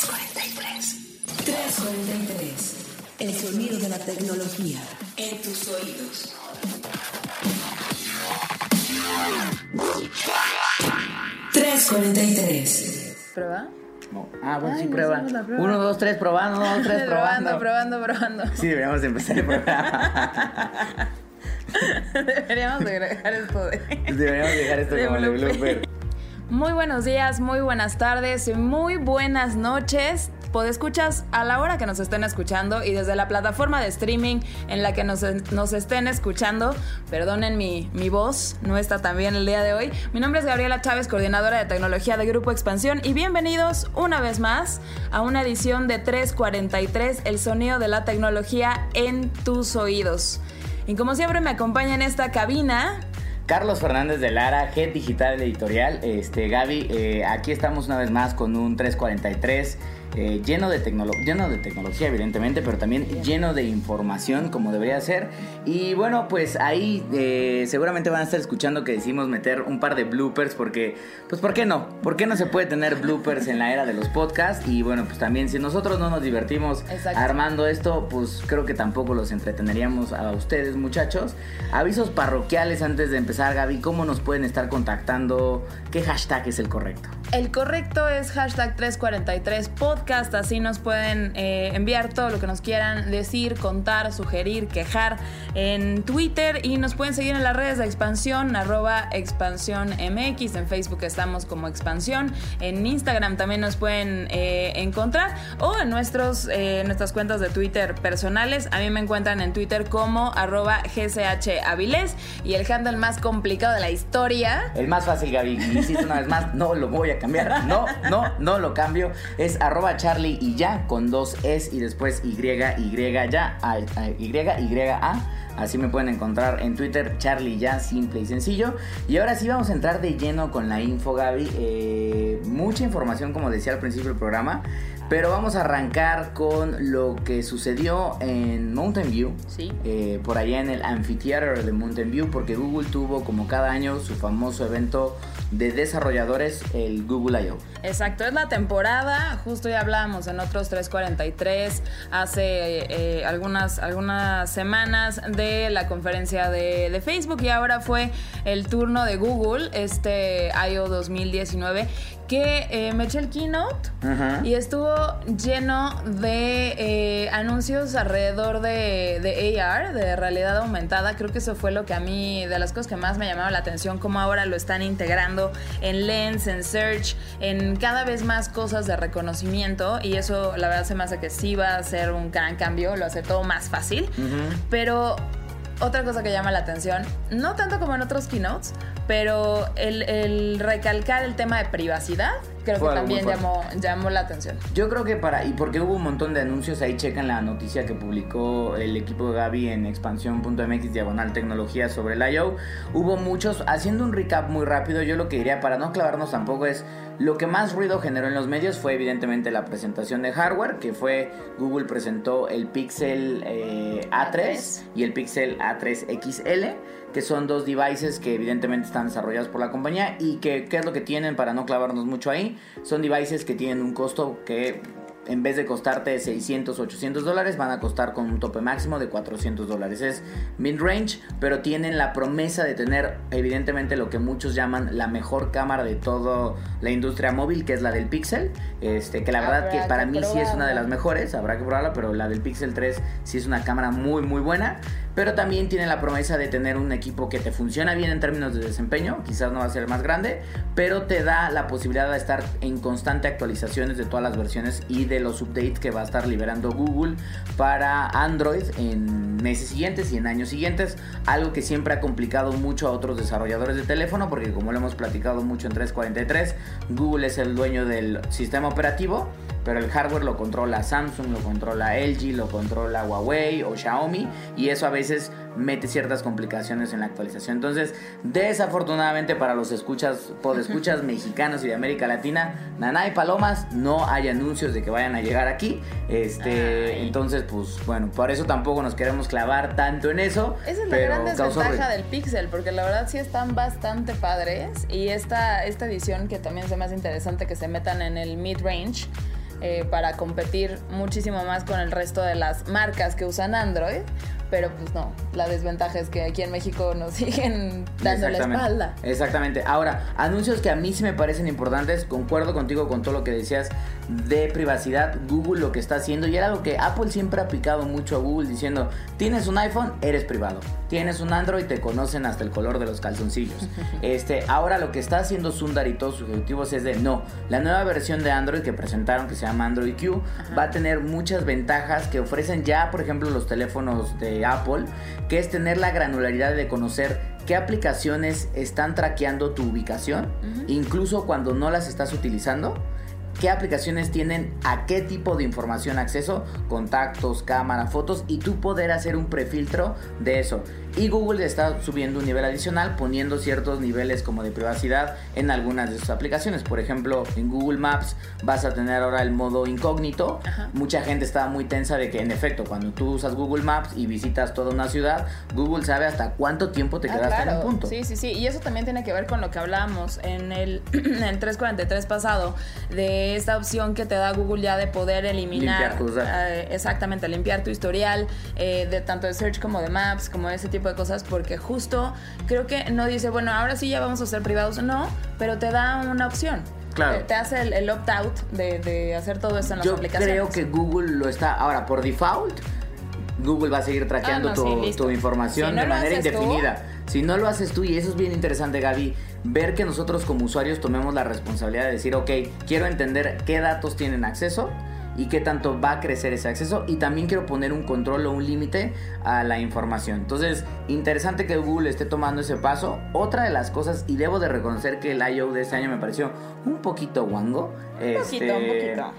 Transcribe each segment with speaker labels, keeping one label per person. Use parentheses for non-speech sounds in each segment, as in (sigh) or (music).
Speaker 1: 343. 343. El sonido de la tecnología en tus oídos. ¿343?
Speaker 2: ¿Prueba?
Speaker 3: No. Ah, bueno,
Speaker 2: Ay,
Speaker 3: sí,
Speaker 2: no
Speaker 3: prueba.
Speaker 2: prueba.
Speaker 3: Uno, dos, tres, probando, uno, dos, tres, (laughs) probando.
Speaker 2: probando, probando.
Speaker 3: Sí, deberíamos de empezar el programa. (laughs)
Speaker 2: Deberíamos de agregar esto de...
Speaker 3: deberíamos dejar esto
Speaker 2: De
Speaker 3: como de
Speaker 2: blooper. Muy buenos días, muy buenas tardes, muy buenas noches. Podescuchas a la hora que nos estén escuchando y desde la plataforma de streaming en la que nos, nos estén escuchando. Perdonen mi, mi voz, no está tan bien el día de hoy. Mi nombre es Gabriela Chávez, coordinadora de tecnología de Grupo Expansión y bienvenidos una vez más a una edición de 343, el sonido de la tecnología en tus oídos. Y como siempre me acompaña en esta cabina
Speaker 3: Carlos Fernández de Lara, Head Digital Editorial. Este, Gaby, eh, aquí estamos una vez más con un 343 eh, lleno, de lleno de tecnología, evidentemente, pero también lleno de información, como debería ser. Y bueno, pues ahí eh, seguramente van a estar escuchando que decimos meter un par de bloopers, porque, pues, ¿por qué no? ¿Por qué no se puede tener bloopers en la era de los podcasts? Y bueno, pues también, si nosotros no nos divertimos
Speaker 2: Exacto.
Speaker 3: armando esto, pues creo que tampoco los entreteneríamos a ustedes, muchachos. Avisos parroquiales antes de empezar, Gaby, ¿cómo nos pueden estar contactando? ¿Qué hashtag es el correcto?
Speaker 2: El correcto es hashtag 343 podcast, así nos pueden eh, enviar todo lo que nos quieran decir, contar, sugerir, quejar en Twitter. Y nos pueden seguir en las redes de expansión, arroba expansión en Facebook estamos como expansión, en Instagram también nos pueden eh, encontrar. O en nuestros, eh, nuestras cuentas de Twitter personales, a mí me encuentran en Twitter como arroba GCH y el handle más complicado de la historia.
Speaker 3: El más fácil, Gaby, insisto una vez más, no lo voy a cambiar. (laughs) No, no, no lo cambio. Es arroba Charlie y ya, con dos S y después Y, Y, ya, a, a- Y, Y, A. Así me pueden encontrar en Twitter, Charlie ya, simple y sencillo. Y ahora sí vamos a entrar de lleno con la info, Gaby. Eh, mucha información, como decía al principio del programa. Pero vamos a arrancar con lo que sucedió en Mountain View.
Speaker 2: Sí.
Speaker 3: eh, por allá en el Amphitheater de Mountain View, porque Google tuvo como cada año su famoso evento de desarrolladores, el Google I.O.
Speaker 2: Exacto, es la temporada, justo ya hablábamos en otros 343 hace eh, algunas, algunas semanas de la conferencia de, de Facebook y ahora fue el turno de Google, este I.O. 2019, que eh, me eché el keynote y estuvo lleno de eh, anuncios alrededor de, de AR, de realidad aumentada. Creo que eso fue lo que a mí, de las cosas que más me llamaba la atención, cómo ahora lo están integrando en Lens, en Search, en cada vez más cosas de reconocimiento. Y eso, la verdad, se me hace que sí va a ser un gran cambio, lo hace todo más fácil. Pero otra cosa que llama la atención, no tanto como en otros keynotes, pero el, el recalcar el tema de privacidad, creo
Speaker 3: Fue
Speaker 2: que también llamó, llamó la atención.
Speaker 3: Yo creo que para, y porque hubo un montón de anuncios, ahí checan la noticia que publicó el equipo de Gaby en expansión.mx diagonal tecnología sobre el I.O. Hubo muchos, haciendo un recap muy rápido, yo lo que diría para no clavarnos tampoco es, lo que más ruido generó en los medios fue evidentemente la presentación de hardware, que fue Google presentó el Pixel eh, A3 y el Pixel A3 XL que son dos devices que evidentemente están desarrollados por la compañía y que qué es lo que tienen para no clavarnos mucho ahí. Son devices que tienen un costo que en vez de costarte 600, 800 dólares, van a costar con un tope máximo de 400 dólares. Es mid-range, pero tienen la promesa de tener, evidentemente, lo que muchos llaman la mejor cámara de toda la industria móvil, que es la del Pixel. Este, que la verdad
Speaker 2: Habrá
Speaker 3: que para
Speaker 2: que
Speaker 3: mí sí es una de las mejores, habrá que probarla, pero la del Pixel 3 sí es una cámara muy, muy buena. Pero también tiene la promesa de tener un equipo que te funciona bien en términos de desempeño. Quizás no va a ser más grande, pero te da la posibilidad de estar en constante actualizaciones de todas las versiones y de los updates que va a estar liberando Google para Android en meses siguientes y en años siguientes. Algo que siempre ha complicado mucho a otros desarrolladores de teléfono, porque como lo hemos platicado mucho en 343, Google es el dueño del sistema operativo pero el hardware lo controla Samsung, lo controla LG, lo controla Huawei o Xiaomi y eso a veces mete ciertas complicaciones en la actualización. Entonces, desafortunadamente para los escuchas, podescuchas mexicanos y de América Latina, Naná y Palomas, no hay anuncios de que vayan a llegar aquí. Este,
Speaker 2: Ay.
Speaker 3: entonces, pues bueno, por eso tampoco nos queremos clavar tanto en eso.
Speaker 2: Esa es la gran desventaja del Pixel, porque la verdad sí están bastante padres. Y esta, esta edición que también se me hace interesante que se metan en el mid-range, eh, para competir muchísimo más con el resto de las marcas que usan Android. Pero pues no, la desventaja es que aquí en México nos (laughs) siguen dando la espalda.
Speaker 3: Exactamente. Ahora, anuncios que a mí sí me parecen importantes, concuerdo contigo con todo lo que decías de privacidad. Google lo que está haciendo, y era algo que Apple siempre ha aplicado mucho a Google diciendo, tienes un iPhone, eres privado. Tienes un Android, te conocen hasta el color de los calzoncillos. (laughs) este, ahora lo que está haciendo Sundar y todos sus ejecutivos es de, no, la nueva versión de Android que presentaron, que se llama Android Q, va a tener muchas ventajas que ofrecen ya, por ejemplo, los teléfonos de Apple, que es tener la granularidad de conocer qué aplicaciones están traqueando tu ubicación, incluso cuando no las estás utilizando. ¿Qué aplicaciones tienen a qué tipo de información acceso? Contactos, cámara, fotos y tú poder hacer un prefiltro de eso. Y Google está subiendo un nivel adicional poniendo ciertos niveles como de privacidad en algunas de sus aplicaciones. Por ejemplo, en Google Maps vas a tener ahora el modo incógnito.
Speaker 2: Ajá.
Speaker 3: Mucha gente estaba muy tensa de que en efecto cuando tú usas Google Maps y visitas toda una ciudad, Google sabe hasta cuánto tiempo te
Speaker 2: Ah,
Speaker 3: quedaste en
Speaker 2: claro.
Speaker 3: un punto.
Speaker 2: Sí, sí, sí. Y eso también tiene que ver con lo que hablábamos en el, (clears throat) en el 343 pasado, de esta opción que te da Google ya de poder eliminar.
Speaker 3: Limpiar tus datos.
Speaker 2: eh, exactamente, limpiar tu historial, eh, de tanto de search como de maps, como ese tipo de cosas, porque justo creo que no dice, bueno, ahora sí ya vamos a ser privados. No, pero te da una opción.
Speaker 3: Claro.
Speaker 2: Te, hace el, el opt-out de, de hacer todo esto en las
Speaker 3: Yo
Speaker 2: aplicaciones.
Speaker 3: creo que Google lo está. Ahora, por default, Google va a seguir traqueando
Speaker 2: Ah, no,
Speaker 3: tu,
Speaker 2: sí, listo.
Speaker 3: tu información
Speaker 2: Si no
Speaker 3: de manera
Speaker 2: tú-
Speaker 3: indefinida. Si no lo haces tú, y eso es bien interesante, Gaby, ver que nosotros como usuarios tomemos la responsabilidad de decir, ok, quiero entender qué datos tienen acceso y qué tanto va a crecer ese acceso y también quiero poner un control o un límite a la información. Entonces, interesante que Google esté tomando ese paso. Otra de las cosas, y debo de reconocer que el I.O. de este año me pareció un poquito guango.
Speaker 2: Un poquito, un
Speaker 3: Este,
Speaker 2: poquito.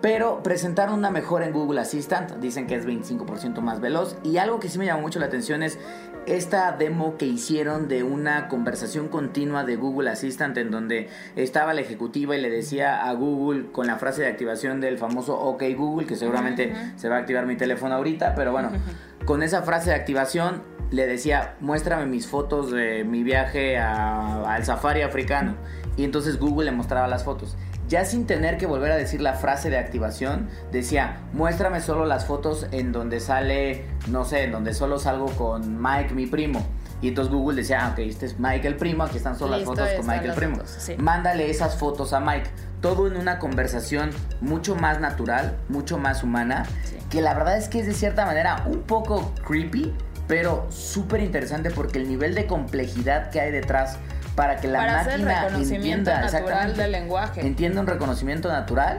Speaker 3: pero presentaron una mejora en Google Assistant, dicen que es 25% más veloz. Y algo que sí me llamó mucho la atención es esta demo que hicieron de una conversación continua de Google Assistant en donde estaba la ejecutiva y le decía a Google con la frase de activación del famoso OK Google, que seguramente se va a activar mi teléfono ahorita, pero bueno, (laughs) con esa frase de activación le decía, muéstrame mis fotos de mi viaje a- al safari africano. Y entonces Google le mostraba las fotos. Ya sin tener que volver a decir la frase de activación, decía, muéstrame solo las fotos en donde sale, no sé, en donde solo salgo con Mike, mi primo. Y entonces Google decía, ah, ok, este es Mike el primo, aquí están solo
Speaker 2: Listo,
Speaker 3: las fotos con Mike el primo.
Speaker 2: fotos, sí.
Speaker 3: Mándale esas fotos a Mike. Todo en una conversación mucho más natural, mucho más humana,
Speaker 2: Sí.
Speaker 3: que la verdad es que es de cierta manera un poco creepy, pero súper interesante porque el nivel de complejidad que hay detrás para que la
Speaker 2: Para hacer el
Speaker 3: máquina
Speaker 2: reconocimiento
Speaker 3: entienda
Speaker 2: natural del lenguaje.
Speaker 3: entienda un reconocimiento natural,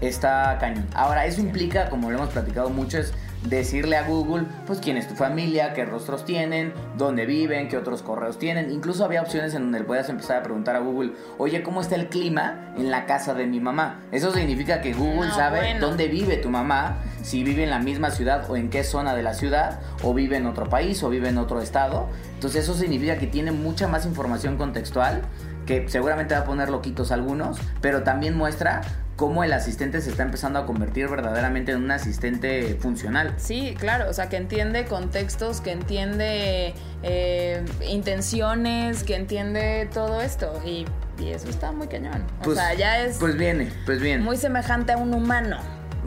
Speaker 3: está cañón. Ahora, eso implica, como lo hemos platicado mucho, es decirle a Google, pues quién es tu familia, qué rostros tienen, dónde viven, qué otros correos tienen. Incluso había opciones en donde puedas empezar a preguntar a Google, oye, ¿cómo está el clima en la casa de mi mamá? Eso significa que Google
Speaker 2: No,
Speaker 3: sabe
Speaker 2: bueno.
Speaker 3: dónde vive tu mamá, si vive en la misma ciudad o en qué zona de la ciudad, o vive en otro país o vive en otro estado. Entonces eso significa que tiene mucha más información contextual, que seguramente va a poner loquitos algunos, pero también muestra cómo el asistente se está empezando a convertir verdaderamente en un asistente funcional.
Speaker 2: Sí, claro, o sea, que entiende contextos, que entiende eh, intenciones, que entiende todo esto. Y, y eso está muy cañón. O
Speaker 3: Pues-
Speaker 2: sea, ya es
Speaker 3: Pues viene, pues bien.
Speaker 2: muy semejante a un humano.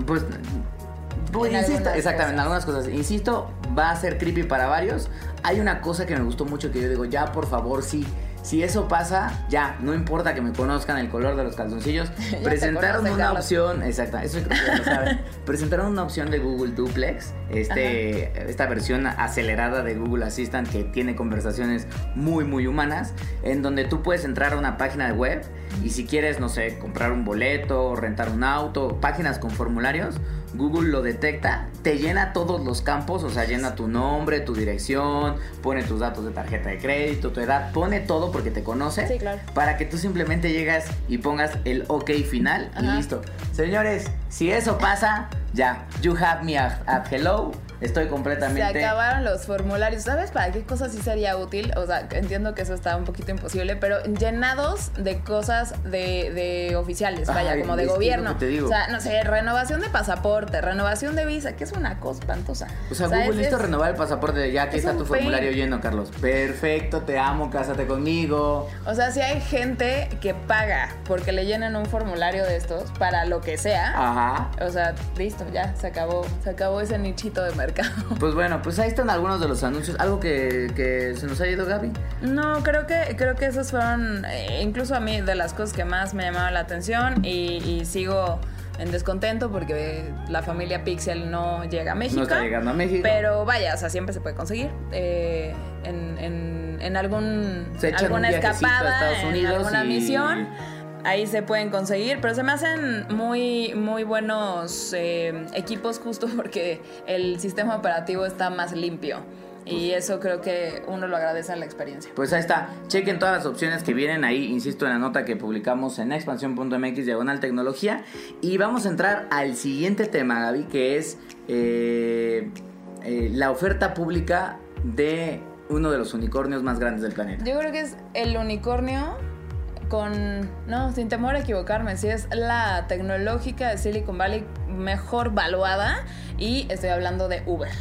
Speaker 3: Pues, pues, insisto, exactamente, en algunas cosas. Insisto, va a ser creepy para varios. Hay una cosa que me gustó mucho que yo digo, ya por favor, sí. Si eso pasa, ya, no importa que me conozcan el color de los calzoncillos. (laughs) Presentaron una
Speaker 2: Carlos.
Speaker 3: opción, exacto, eso creo que ya lo saben. (laughs) Presentaron una opción de Google Duplex, este, esta versión acelerada de Google Assistant que tiene conversaciones muy, muy humanas, en donde tú puedes entrar a una página de web y si quieres, no sé, comprar un boleto, rentar un auto, páginas con formularios, Google lo detecta, te llena todos los campos, o sea, llena tu nombre, tu dirección, pone tus datos de tarjeta de crédito, tu edad, pone todo porque te conoce.
Speaker 2: Sí, claro.
Speaker 3: Para que tú simplemente llegas y pongas el OK final y listo. Señores, si eso pasa, ya, you have me at, at hello. Estoy
Speaker 2: Se
Speaker 3: completamente.
Speaker 2: acabaron los formularios. ¿Sabes para qué cosas sí sería útil? O sea, entiendo que eso está un poquito imposible, pero llenados de cosas de, de oficiales, vaya,
Speaker 3: Ay,
Speaker 2: como de gobierno.
Speaker 3: te digo.
Speaker 2: O sea, no sé, renovación de pasaporte, renovación de visa, que es una cosa espantosa.
Speaker 3: O sea,
Speaker 2: es-
Speaker 3: Google, listo renovar el pasaporte. Ya aquí
Speaker 2: es
Speaker 3: está tu formulario lleno, Carlos. Perfecto, te amo, cásate conmigo.
Speaker 2: O sea, si hay gente que paga porque le llenen un formulario de estos para lo que sea,
Speaker 3: Ajá.
Speaker 2: O sea, listo, ya se acabó, se acabó ese nichito de
Speaker 3: Pues bueno, pues ahí están algunos de los anuncios. ¿Algo que, que se nos ha ido, Gaby?
Speaker 2: No, creo que, creo que esos fueron, eh, incluso a mí, de las cosas que más me llamaron la atención y, y sigo en descontento porque la familia Pixel no llega a México.
Speaker 3: No está llegando a México.
Speaker 2: Pero vaya, o sea, siempre se puede conseguir. eh, en, en, en algún alguna
Speaker 3: a
Speaker 2: escapada, en alguna
Speaker 3: y-
Speaker 2: misión. Ahí se pueden conseguir, pero se me hacen muy, muy buenos eh, equipos justo (laughs) porque el sistema operativo está más limpio. Y eso creo que uno lo agradece en la experiencia.
Speaker 3: Pues ahí está. Chequen todas las opciones que vienen ahí, insisto, en la nota que publicamos en expansión.mx diagonal tecnología. Y vamos a entrar al siguiente tema, Gaby, que es eh, eh, la oferta pública de uno de los unicornios más grandes del planeta.
Speaker 2: Yo creo que es el unicornio con, no, sin temor a equivocarme, sí es la tecnológica de Silicon Valley mejor valuada y estoy hablando de Uber.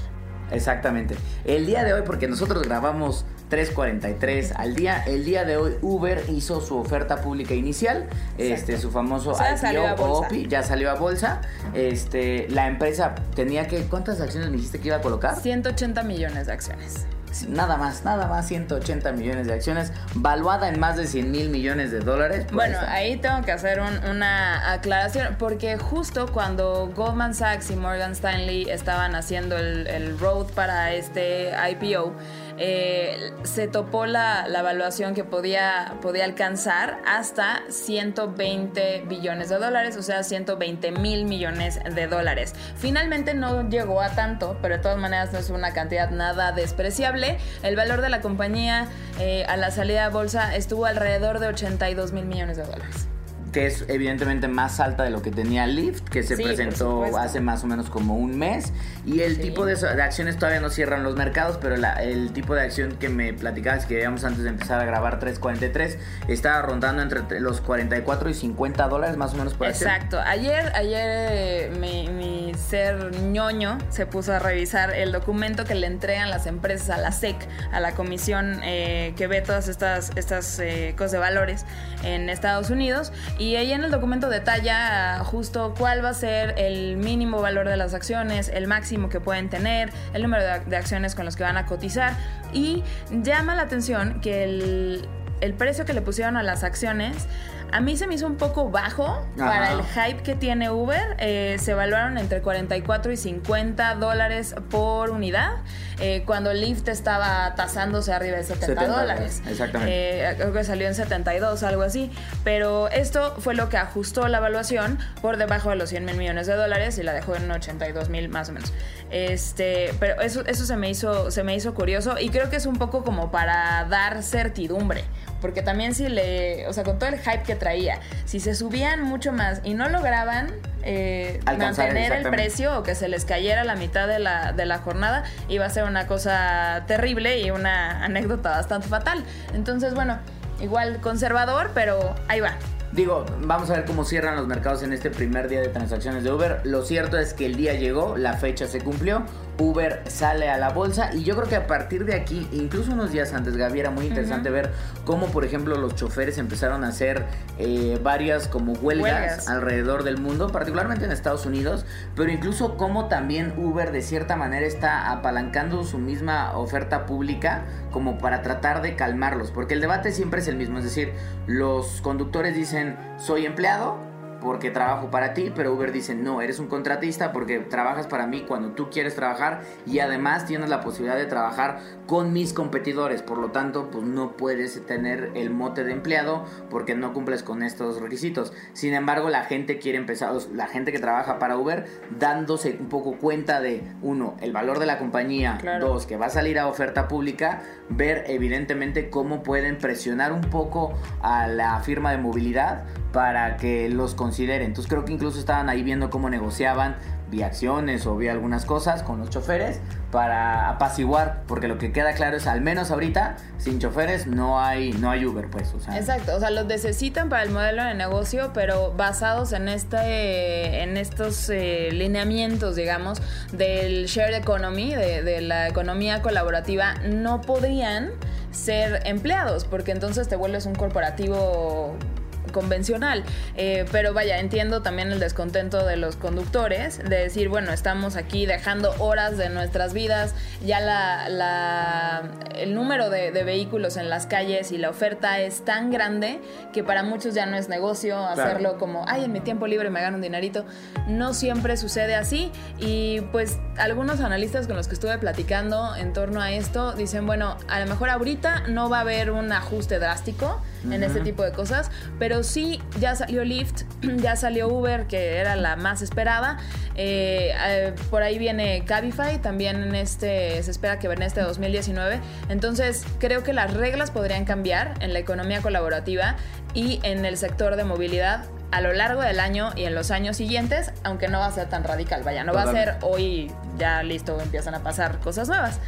Speaker 3: Exactamente. El día de hoy, porque nosotros grabamos 3.43 al día, el día de hoy Uber hizo su oferta pública inicial, este su famoso
Speaker 2: O sea,
Speaker 3: IPO o. OPI, ya salió a bolsa. Este, la empresa tenía que ¿cuántas acciones me dijiste que iba a colocar?
Speaker 2: 180 millones de acciones.
Speaker 3: Nada más, nada más 180 millones de acciones, valuada en más de 100 mil millones de dólares. Pues
Speaker 2: Bueno, ahí tengo que hacer un- una aclaración, porque justo cuando Goldman Sachs y Morgan Stanley estaban haciendo el, el road para este IPO, se topó la, la evaluación que podía, podía alcanzar hasta 120 billones de dólares, o sea, 120 mil millones de dólares. Finalmente no llegó a tanto, pero de todas maneras no es una cantidad nada despreciable. El valor de la compañía eh, a la salida a bolsa estuvo alrededor de 82 mil millones de dólares.
Speaker 3: Que es evidentemente más alta de lo que tenía Lyft, que se
Speaker 2: Sí,
Speaker 3: presentó hace más o menos como un mes. Y el
Speaker 2: Sí.
Speaker 3: tipo de, de acciones todavía no cierran los mercados, pero la- el tipo de acción que me platicabas que veíamos antes de empezar a grabar 343 estaba rondando entre los 44 y 50 dólares más o menos por acción.
Speaker 2: Exacto. Ayer, ayer eh, mi, mi ser ñoño se puso a revisar el documento que le entregan las empresas a la SEC, a la comisión eh, que ve todas estas, estas eh, cosas de valores en Estados Unidos. Y ahí en el documento detalla justo cuál va a ser el mínimo valor de las acciones, el máximo que pueden tener, el número de, de acciones con los que van a cotizar. Y llama la atención que el, el precio que le pusieron a las acciones a mí se me hizo un poco bajo para el hype que tiene Uber. Eh, se evaluaron entre 44 y 50 dólares por unidad, eh, cuando Lyft estaba tasándose arriba de 70,
Speaker 3: 70
Speaker 2: dólares.
Speaker 3: exactamente.
Speaker 2: Eh, creo que salió en 72, algo así. Pero esto fue lo que ajustó la evaluación por debajo de los 100 mil millones de dólares y la dejó en 82 mil más o menos. Este, pero eso, eso se, me hizo, se me hizo curioso y creo que es un poco como para dar certidumbre. Porque también si le, o sea, con todo el hype que traía, si se subían mucho más y no lograban eh, mantener el precio o que se les cayera la mitad de la, de la jornada, iba a ser una cosa terrible y una anécdota bastante fatal. Entonces, bueno, igual conservador, pero ahí va.
Speaker 3: Digo, vamos a ver cómo cierran los mercados en este primer día de transacciones de Uber. Lo cierto es que el día llegó, la fecha se cumplió, Uber sale a la bolsa. Y yo creo que a partir de aquí, incluso unos días antes, Gaby, era muy interesante ver cómo, por ejemplo, los choferes empezaron a hacer eh, varias como huelgas,
Speaker 2: Huelgas.
Speaker 3: alrededor del mundo, particularmente en Estados Unidos, pero incluso cómo también Uber de cierta manera está apalancando su misma oferta pública como para tratar de calmarlos, porque el debate siempre es el mismo, es decir, los conductores dicen, soy empleado, porque trabajo para ti, pero Uber dice, no, eres un contratista porque trabajas para mí cuando tú quieres trabajar y además tienes la posibilidad de trabajar con mis competidores, por lo tanto, pues no puedes tener el mote de empleado porque no cumples con estos requisitos. Sin embargo, la gente quiere empezar, la gente que trabaja para Uber, dándose un poco cuenta de, uno, el valor de la compañía,
Speaker 2: Claro.
Speaker 3: dos, que va a salir a oferta pública, ver evidentemente cómo pueden presionar un poco a la firma de movilidad para que los consideren. Entonces creo que incluso estaban ahí viendo cómo negociaban vía acciones o vía algunas cosas con los choferes para apaciguar, porque lo que queda claro es al menos ahorita sin choferes no hay no hay Uber, pues,
Speaker 2: Exacto, o sea, los necesitan para el modelo de negocio, pero basados en este, en estos eh, lineamientos, digamos, del shared economy, de la economía colaborativa, no podrían ser empleados, porque entonces te vuelves un corporativo convencional. Eh, pero vaya, entiendo también el descontento de los conductores, de decir, bueno, estamos aquí dejando horas de nuestras vidas, ya la, el número de, vehículos en las calles y la oferta es tan grande que para muchos ya no es negocio hacerlo como, ay, en mi tiempo libre me gano un dinerito. No siempre sucede así y pues algunos analistas con los que estuve platicando en torno a esto dicen, bueno, a lo mejor ahorita no va a haber un ajuste drástico en este tipo de cosas, pero sí ya salió Lyft, (clears throat) ya salió Uber, que era la más esperada. Eh, eh, por ahí viene Cabify, también en este, se espera que en este 2019. Entonces, creo que las reglas podrían cambiar en la economía colaborativa y en el sector de movilidad a lo largo del año y en los años siguientes, aunque no va a ser tan radical, vaya, no va a ser hoy ya listo, empiezan a pasar cosas nuevas.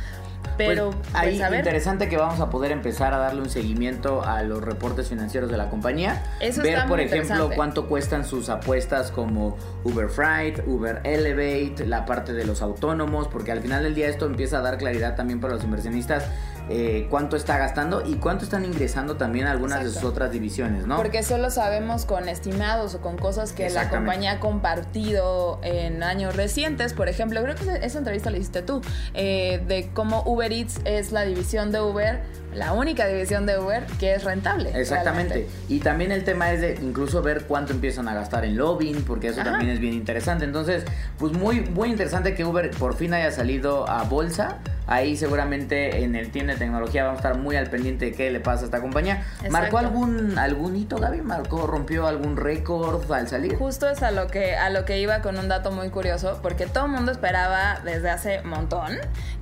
Speaker 2: Pero
Speaker 3: pues, ahí pues, interesante que vamos a poder empezar a darle un seguimiento a los reportes financieros de la compañía.
Speaker 2: Eso
Speaker 3: Ver, por ejemplo, cuánto cuestan sus apuestas como Uber Freight, Uber Elevate, la parte de los autónomos, porque al final del día esto empieza a dar claridad también para los inversionistas eh, cuánto está gastando y cuánto están ingresando también algunas de sus otras divisiones, ¿no?
Speaker 2: Porque solo sabemos con estimados o con cosas que la compañía ha compartido en años recientes. Por ejemplo, creo que esa entrevista la hiciste tú, eh, de cómo Uber Eats es la división de Uber la única división de Uber que es rentable.
Speaker 3: Exactamente. Y también el tema es de incluso ver cuánto empiezan a gastar en lobbying, porque eso también es bien interesante. Entonces, pues muy, muy interesante que Uber por fin haya salido a bolsa. Ahí seguramente en el team de tecnología vamos a estar muy al pendiente de qué le pasa a esta compañía. ¿Marcó algún, algún hito, Gaby? ¿Marcó, rompió algún récord al salir?
Speaker 2: Justo es a lo que, a lo que iba con un dato muy curioso, porque todo el mundo esperaba desde hace montón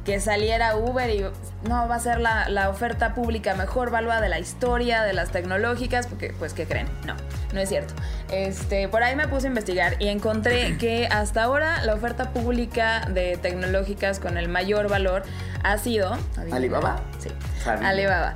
Speaker 2: que saliera Uber y no va a ser la, la oferta pública mejor valuada de la historia, de las tecnológicas, porque pues ¿qué creen? No, no es cierto. Este, por ahí me puse a investigar y encontré (clears throat) que hasta ahora la oferta pública de tecnológicas con el mayor valor ha sido
Speaker 3: Alibaba.
Speaker 2: Sí. Alibaba.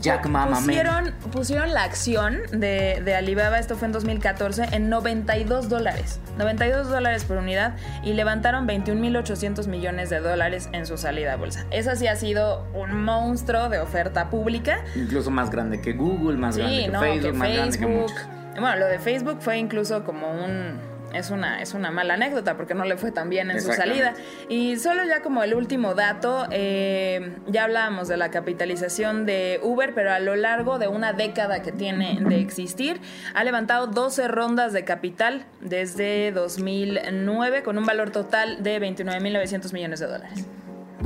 Speaker 3: Jack Mama
Speaker 2: pusieron, pusieron la acción de, de, Alibaba, esto fue en 2014, en 92 dólares. 92 dólares por unidad y levantaron 21.800 millones de dólares en su salida a bolsa. Esa sí ha sido un monstruo de oferta pública.
Speaker 3: Incluso más grande que Google, más grande que Facebook, más grande que muchos.
Speaker 2: Bueno, lo de Facebook fue incluso como un es una, es una mala anécdota porque no le fue tan bien en su salida. Y solo ya como el último dato, eh, ya hablábamos de la capitalización de Uber, pero a lo largo de una década que tiene de existir, ha levantado 12 rondas de capital desde 2009 con un valor total de 29.900 millones de dólares.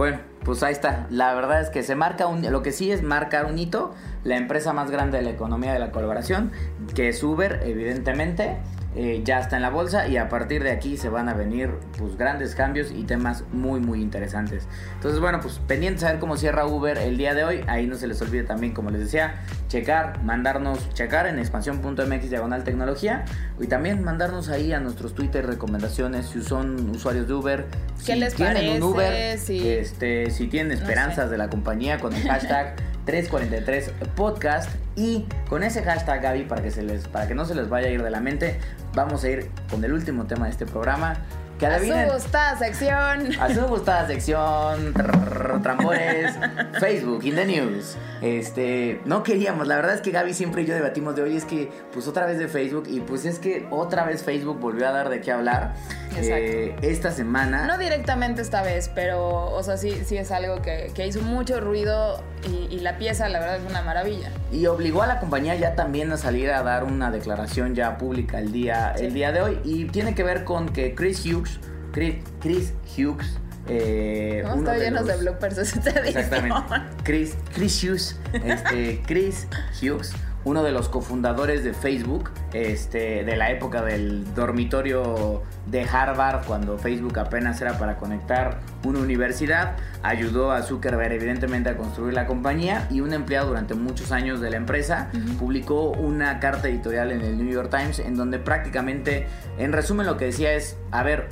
Speaker 3: Bueno, pues ahí está. La verdad es que se marca un, lo que sí es marcar un hito, la empresa más grande de la economía de la colaboración, que es Uber, evidentemente. Eh, ya está en la bolsa y a partir de aquí se van a venir pues grandes cambios y temas muy muy interesantes. Entonces bueno pues pendientes a ver cómo cierra Uber el día de hoy. Ahí no se les olvide también como les decía checar, mandarnos checar en expansión.mx diagonal tecnología y también mandarnos ahí a nuestros Twitter recomendaciones si son usuarios de Uber.
Speaker 2: si les tienen un Uber,
Speaker 3: este, si tienen esperanzas de la compañía con el (laughs) hashtag 343 podcast y con ese hashtag Gaby para que se les para que no se les vaya a ir de la mente vamos a ir con el último tema de este programa.
Speaker 2: Que a su gustada sección.
Speaker 3: A su gustada sección. Trambores. (laughs) Facebook, in the news. Este, no queríamos, la verdad es que Gaby siempre y yo debatimos de hoy, es que pues otra vez de Facebook y pues es que otra vez Facebook volvió a dar de qué hablar. Eh, esta semana.
Speaker 2: No directamente esta vez, pero o sea, sí, sí es algo que, hizo mucho ruido y, la pieza la verdad es una maravilla.
Speaker 3: Y obligó a la compañía ya también a salir a dar una declaración ya pública el día, el día de hoy y tiene que ver con que Chris Hughes, Chris, Chris Hughes,
Speaker 2: eh, no, llenos de bloopers
Speaker 3: Exactamente. Chris, Chris Hughes, este, (laughs) Chris Hughes, uno de los cofundadores de Facebook, este, de la época del dormitorio de Harvard, cuando Facebook apenas era para conectar una universidad, ayudó a Zuckerberg evidentemente a construir la compañía y un empleado durante muchos años de la empresa publicó una carta editorial en el New York Times en donde prácticamente, en resumen lo que decía es, a ver,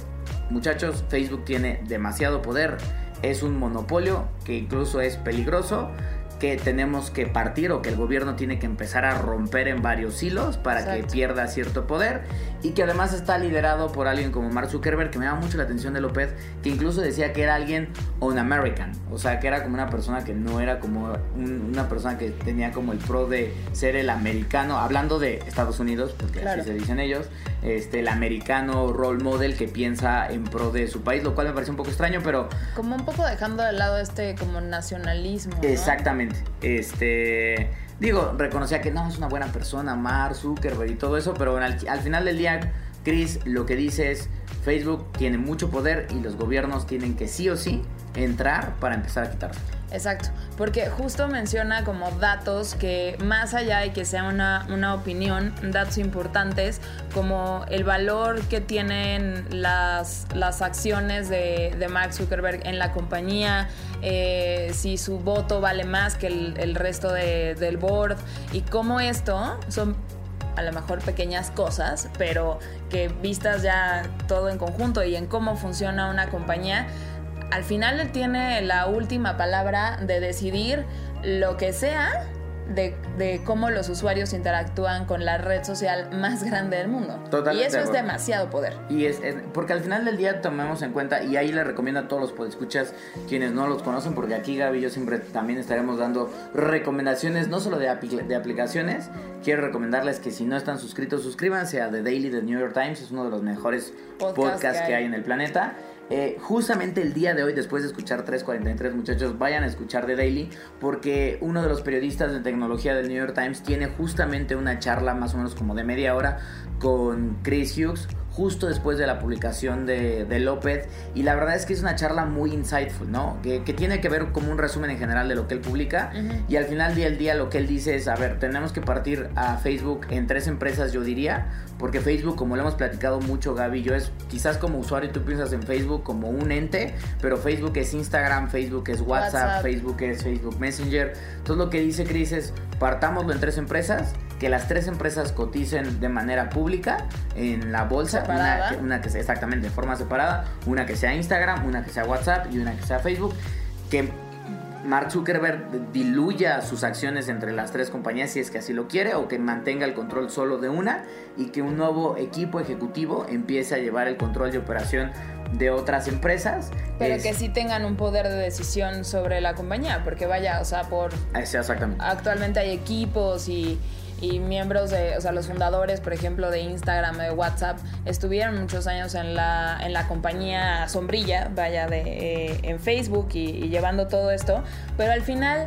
Speaker 3: Muchachos, Facebook tiene demasiado poder, es un monopolio que incluso es peligroso, que tenemos que partir o que el gobierno tiene que empezar a romper en varios hilos para que pierda cierto poder y que además está liderado por alguien como Mark Zuckerberg, que me llama mucho la atención de López, que incluso decía que era alguien un American, o sea, que era como una persona que no era como una persona que tenía como el pro de ser el americano, hablando de Estados Unidos, porque así se dicen ellos, este, el americano role model que piensa en pro de su país, lo cual me parece un poco extraño, pero...
Speaker 2: Como un poco dejando de lado este como nacionalismo.
Speaker 3: Exactamente, este... Digo, reconocía que no, es una buena persona, Mark Zuckerberg y todo eso, pero al, al final del día, Chris lo que dice es, Facebook tiene mucho poder y los gobiernos tienen que sí o sí entrar para empezar a quitarse.
Speaker 2: Exacto, porque justo menciona como datos que más allá de que sea una, una opinión, datos importantes como el valor que tienen las, las acciones de, de Mark Zuckerberg en la compañía, eh, si su voto vale más que el, resto del board y cómo esto son a lo mejor pequeñas cosas, pero que vistas ya todo en conjunto y en cómo funciona una compañía, al final él tiene la última palabra de decidir lo que sea de, cómo los usuarios interactúan con la red social más grande del mundo. y eso es demasiado poder.
Speaker 3: Y es, porque al final del día tomemos en cuenta, y ahí le recomiendo a todos los podescuchas quienes no los conocen, porque aquí Gaby y yo siempre también estaremos dando recomendaciones, no solo de, de aplicaciones, quiero recomendarles que si no están suscritos, suscríbanse a The Daily de New York Times, es uno de los mejores podcasts que hay en el planeta. Eh, justamente el día de hoy, después de escuchar 343, muchachos, vayan a escuchar The Daily, porque uno de los periodistas de tecnología del New York Times tiene justamente una charla más o menos como de media hora con Chris Hughes, justo después de la publicación de, López. Y la verdad es que es una charla muy insightful, ¿no? Que, tiene que ver como un resumen en general de lo que él publica. Y al final del día lo que él dice es, a ver, tenemos que partir a Facebook en tres empresas, yo diría. Porque Facebook, como lo hemos platicado mucho Gaby, yo es quizás como usuario tú piensas en Facebook como un ente, pero Facebook es Instagram, Facebook es WhatsApp, Facebook es Facebook Messenger. Entonces lo que dice Chris es, partámoslo en tres empresas que las tres empresas coticen de manera pública en la bolsa, una, una, que sea exactamente de forma separada, una que sea Instagram, una que sea WhatsApp y una que sea Facebook, que Mark Zuckerberg diluya sus acciones entre las tres compañías si es que así lo quiere o que mantenga el control solo de una y que un nuevo equipo ejecutivo empiece a llevar el control de operación de otras empresas.
Speaker 2: Pero que sí tengan un poder de decisión sobre la compañía, porque vaya, o sea, por...
Speaker 3: Exactamente.
Speaker 2: Actualmente hay equipos y y miembros de, o sea, los fundadores, por ejemplo, de Instagram, de WhatsApp, estuvieron muchos años en la, en la compañía sombrilla, vaya, de, eh, en Facebook y, llevando todo esto, pero al final,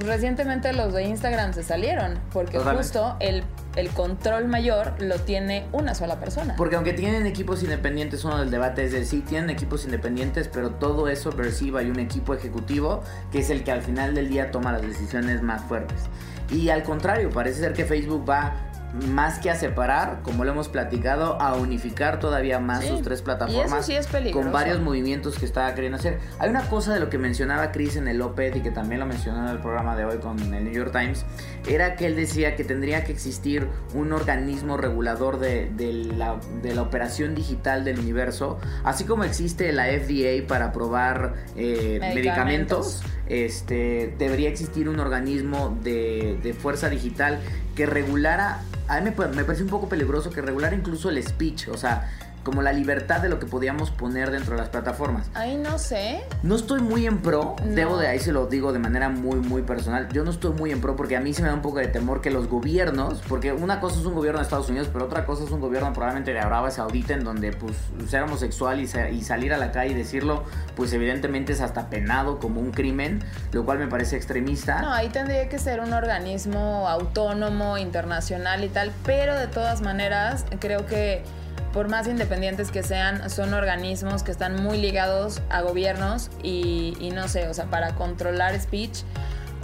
Speaker 2: recientemente los de Instagram se salieron, porque justo el, el control mayor lo tiene una sola persona.
Speaker 3: Porque aunque tienen equipos independientes, uno del debate es de sí, tienen equipos independientes, pero todo eso percibe hay un equipo ejecutivo que es el que al final del día toma las decisiones más fuertes. Y al contrario, parece ser que Facebook va más que a separar, como lo hemos platicado, a unificar todavía más sus tres plataformas
Speaker 2: sí es
Speaker 3: con varios movimientos que estaba queriendo hacer. Hay una cosa de lo que mencionaba Chris en el OPED y que también lo mencionó en el programa de hoy con el New York Times, era que él decía que tendría que existir un organismo regulador de, la, de la, operación digital del universo, así como existe la FDA para aprobar eh, medicamentos este, debería existir un organismo de, de fuerza digital que regulara, a mí me, parece un poco peligroso que regulara incluso el speech, o sea, como la libertad de lo que podíamos poner dentro de las plataformas.
Speaker 2: Ahí no sé.
Speaker 3: No estoy muy en pro, debo de ahí se lo digo de manera muy muy personal. Yo no estoy muy en pro porque a mí se me da un poco de temor que los gobiernos, porque una cosa es un gobierno de Estados Unidos, pero otra cosa es un gobierno probablemente de Arabia Saudita en donde pues ser homosexual y, y salir a la calle y decirlo, pues evidentemente es hasta penado como un crimen, lo cual me parece extremista.
Speaker 2: No, ahí tendría que ser un organismo autónomo, internacional y tal, pero de todas maneras creo que por más independientes que sean, son organismos que están muy ligados a gobiernos y, no sé, o sea, para controlar speech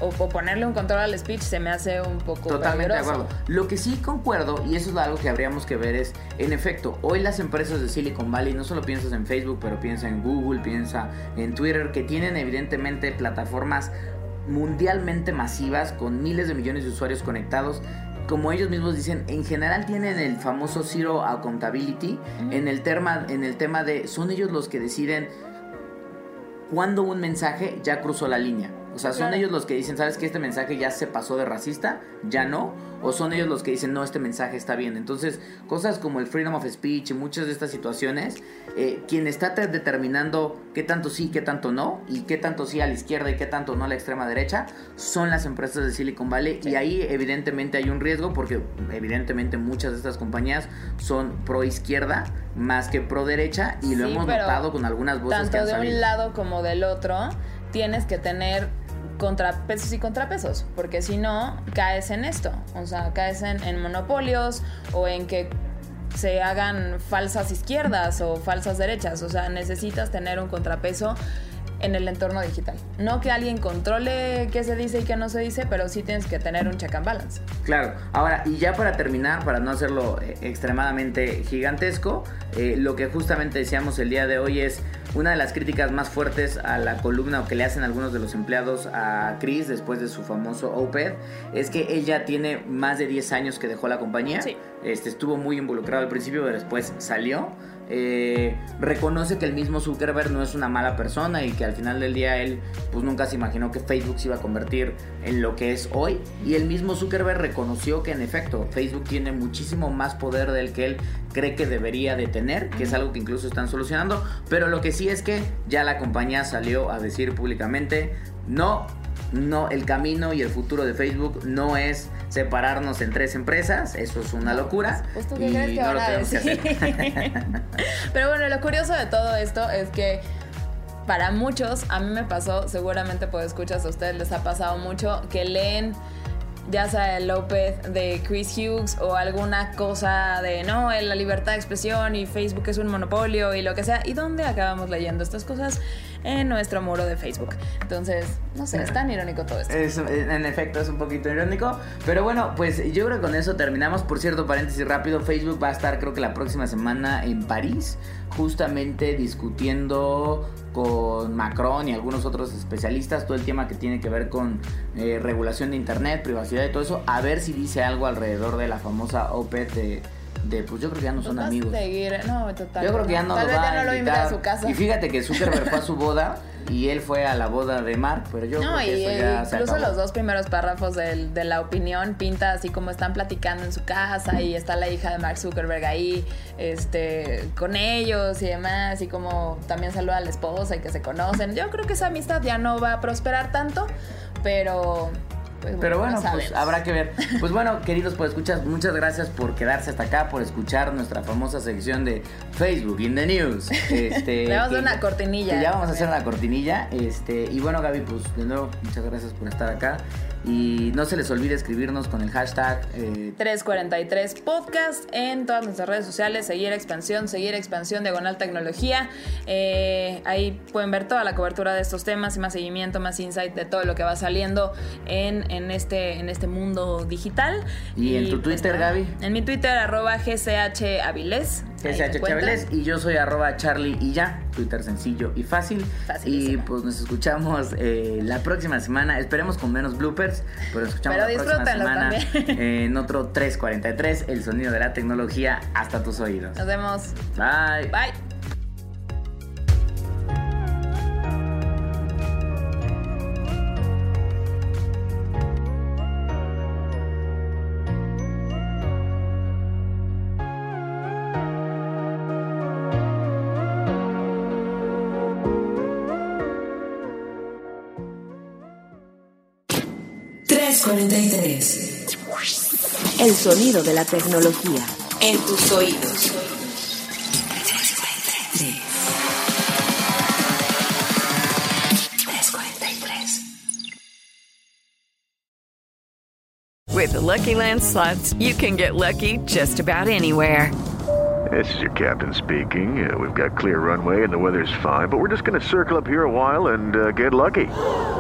Speaker 2: o, ponerle un control al speech se me hace un poco
Speaker 3: Totalmente de acuerdo. Lo que sí concuerdo, y eso es algo que habríamos que ver, es, en efecto, hoy las empresas de Silicon Valley, no solo piensas en Facebook, pero piensa en Google, piensa en Twitter, que tienen evidentemente plataformas mundialmente masivas con miles de millones de usuarios conectados como ellos mismos dicen, en general tienen el famoso Zero Accountability en, el tema, en el tema de son ellos los que deciden cuando un mensaje ya cruzó la línea. O sea, son
Speaker 2: Claro.
Speaker 3: ellos los que dicen, ¿sabes que Este mensaje ya se pasó de racista, ya no. O son ellos los que dicen, no, este mensaje está bien. Entonces, cosas como el freedom of speech y muchas de estas situaciones, eh, quien está te- determinando qué tanto sí, qué tanto no, y qué tanto sí a la izquierda y qué tanto no a la extrema derecha, son las empresas de Silicon Valley. Y ahí evidentemente hay un riesgo porque evidentemente muchas de estas compañías son pro izquierda más que pro derecha y lo
Speaker 2: Sí,
Speaker 3: hemos notado con algunas voces que
Speaker 2: Tanto
Speaker 3: han
Speaker 2: de
Speaker 3: salido.
Speaker 2: un lado como del otro, tienes que tener contrapesos y contrapesos, porque si no, caes en esto. O sea, caes en, monopolios o en que se hagan falsas izquierdas o falsas derechas. O sea, necesitas tener un contrapeso en el entorno digital. No que alguien controle qué se dice y qué no se dice, pero sí tienes que tener un check and balance.
Speaker 3: Claro, ahora, y ya para terminar, para no hacerlo eh, extremadamente gigantesco, eh, lo que justamente decíamos el día de hoy es una de las críticas más fuertes a la columna o que le hacen algunos de los empleados a Chris después de su famoso OPED, es que él ya tiene más de 10 años que dejó la compañía,
Speaker 2: Sí.
Speaker 3: este, estuvo muy involucrado al principio, pero después salió. Eh, reconoce que el mismo Zuckerberg no es una mala persona y que al final del día él pues nunca se imaginó que Facebook se iba a convertir en lo que es hoy. Y el mismo Zuckerberg reconoció que en efecto Facebook tiene muchísimo más poder del que él cree que debería de tener, que es algo que incluso están solucionando, pero lo que sí es que ya la compañía salió a decir públicamente no no, el camino y el futuro de Facebook no es separarnos en tres empresas, eso es una locura.
Speaker 2: Pues tú qué
Speaker 3: y
Speaker 2: crees que
Speaker 3: no
Speaker 2: van
Speaker 3: lo
Speaker 2: a
Speaker 3: tenemos que
Speaker 2: decir.
Speaker 3: hacer. (laughs)
Speaker 2: Pero bueno, lo curioso de todo esto es que para muchos, a mí me pasó, seguramente por escuchas a ustedes les ha pasado mucho, que leen ya sea el López de Chris Hughes o alguna cosa de no, la libertad de expresión y Facebook es un monopolio y lo que sea. ¿Y dónde acabamos leyendo estas cosas? En nuestro muro de Facebook. Entonces, no sé, es tan irónico todo esto.
Speaker 3: Es, en efecto, es un poquito irónico. Pero bueno, pues yo creo que con eso terminamos. Por cierto, paréntesis rápido, Facebook va a estar creo que la próxima semana en París, justamente discutiendo con Macron y algunos otros especialistas todo el tema que tiene que ver con eh, regulación de Internet, privacidad y todo eso. A ver si dice algo alrededor de la famosa OPED de... de, pues yo creo que ya no son
Speaker 2: vas a
Speaker 3: amigos.
Speaker 2: seguir- No, total.
Speaker 3: Yo creo que ya no
Speaker 2: Tal
Speaker 3: lo
Speaker 2: vez ya no
Speaker 3: a
Speaker 2: lo invita
Speaker 3: invitar.
Speaker 2: a su casa.
Speaker 3: Y fíjate que Zuckerberg fue a su (laughs) boda y él fue a la boda de Mark, pero yo
Speaker 2: No,
Speaker 3: creo que
Speaker 2: y
Speaker 3: eso ya se
Speaker 2: incluso
Speaker 3: acabó.
Speaker 2: los dos primeros párrafos de la opinión pinta así como están platicando en su casa y está la hija de Mark Zuckerberg ahí este, con ellos y demás, y como también saluda a la esposa y que se conocen. Yo creo que esa amistad ya no va a prosperar tanto, pero... pues,
Speaker 3: Pero bueno,
Speaker 2: no
Speaker 3: pues habrá que ver. (laughs) Pues bueno, queridos por escuchas, muchas gracias por quedarse hasta acá, por escuchar nuestra famosa sección de Facebook in the News. (laughs) Este,
Speaker 2: Le vamos a
Speaker 3: que-
Speaker 2: dar una cortinilla.
Speaker 3: ya vamos a hacer una cortinilla. Este, y bueno, Gaby, pues de nuevo, muchas gracias por estar acá. Y no se les olvide escribirnos con el hashtag eh,
Speaker 2: 343 Podcast en todas nuestras redes sociales, seguir expansión, seguir expansión diagonal tecnología. Eh, ahí pueden ver toda la cobertura de estos temas y más seguimiento, más insight de todo lo que va saliendo en, en este, en este mundo digital.
Speaker 3: ¿Y en tu Twitter,
Speaker 2: nada,
Speaker 3: Gaby?
Speaker 2: En mi Twitter, arroba GCH Avilés.
Speaker 3: Y yo soy arroba Charlie y ya, Twitter sencillo y fácil. Y
Speaker 2: Facilísimo.
Speaker 3: pues nos escuchamos eh, la próxima semana, esperemos con menos bloopers, pero escuchamos
Speaker 2: Pero
Speaker 3: la próxima semana (laughs) en otro 343, el sonido de la tecnología hasta tus oídos.
Speaker 2: Nos vemos.
Speaker 3: Bye.
Speaker 2: Bye.
Speaker 1: $343. El sonido de la tecnología en tus oídos. 343. 343.
Speaker 4: With the Lucky Land slots, you can get lucky just about anywhere.
Speaker 5: This is your captain speaking. Uh, we've got clear runway and the weather's fine, but we're just going to circle up here a while and uh, get lucky.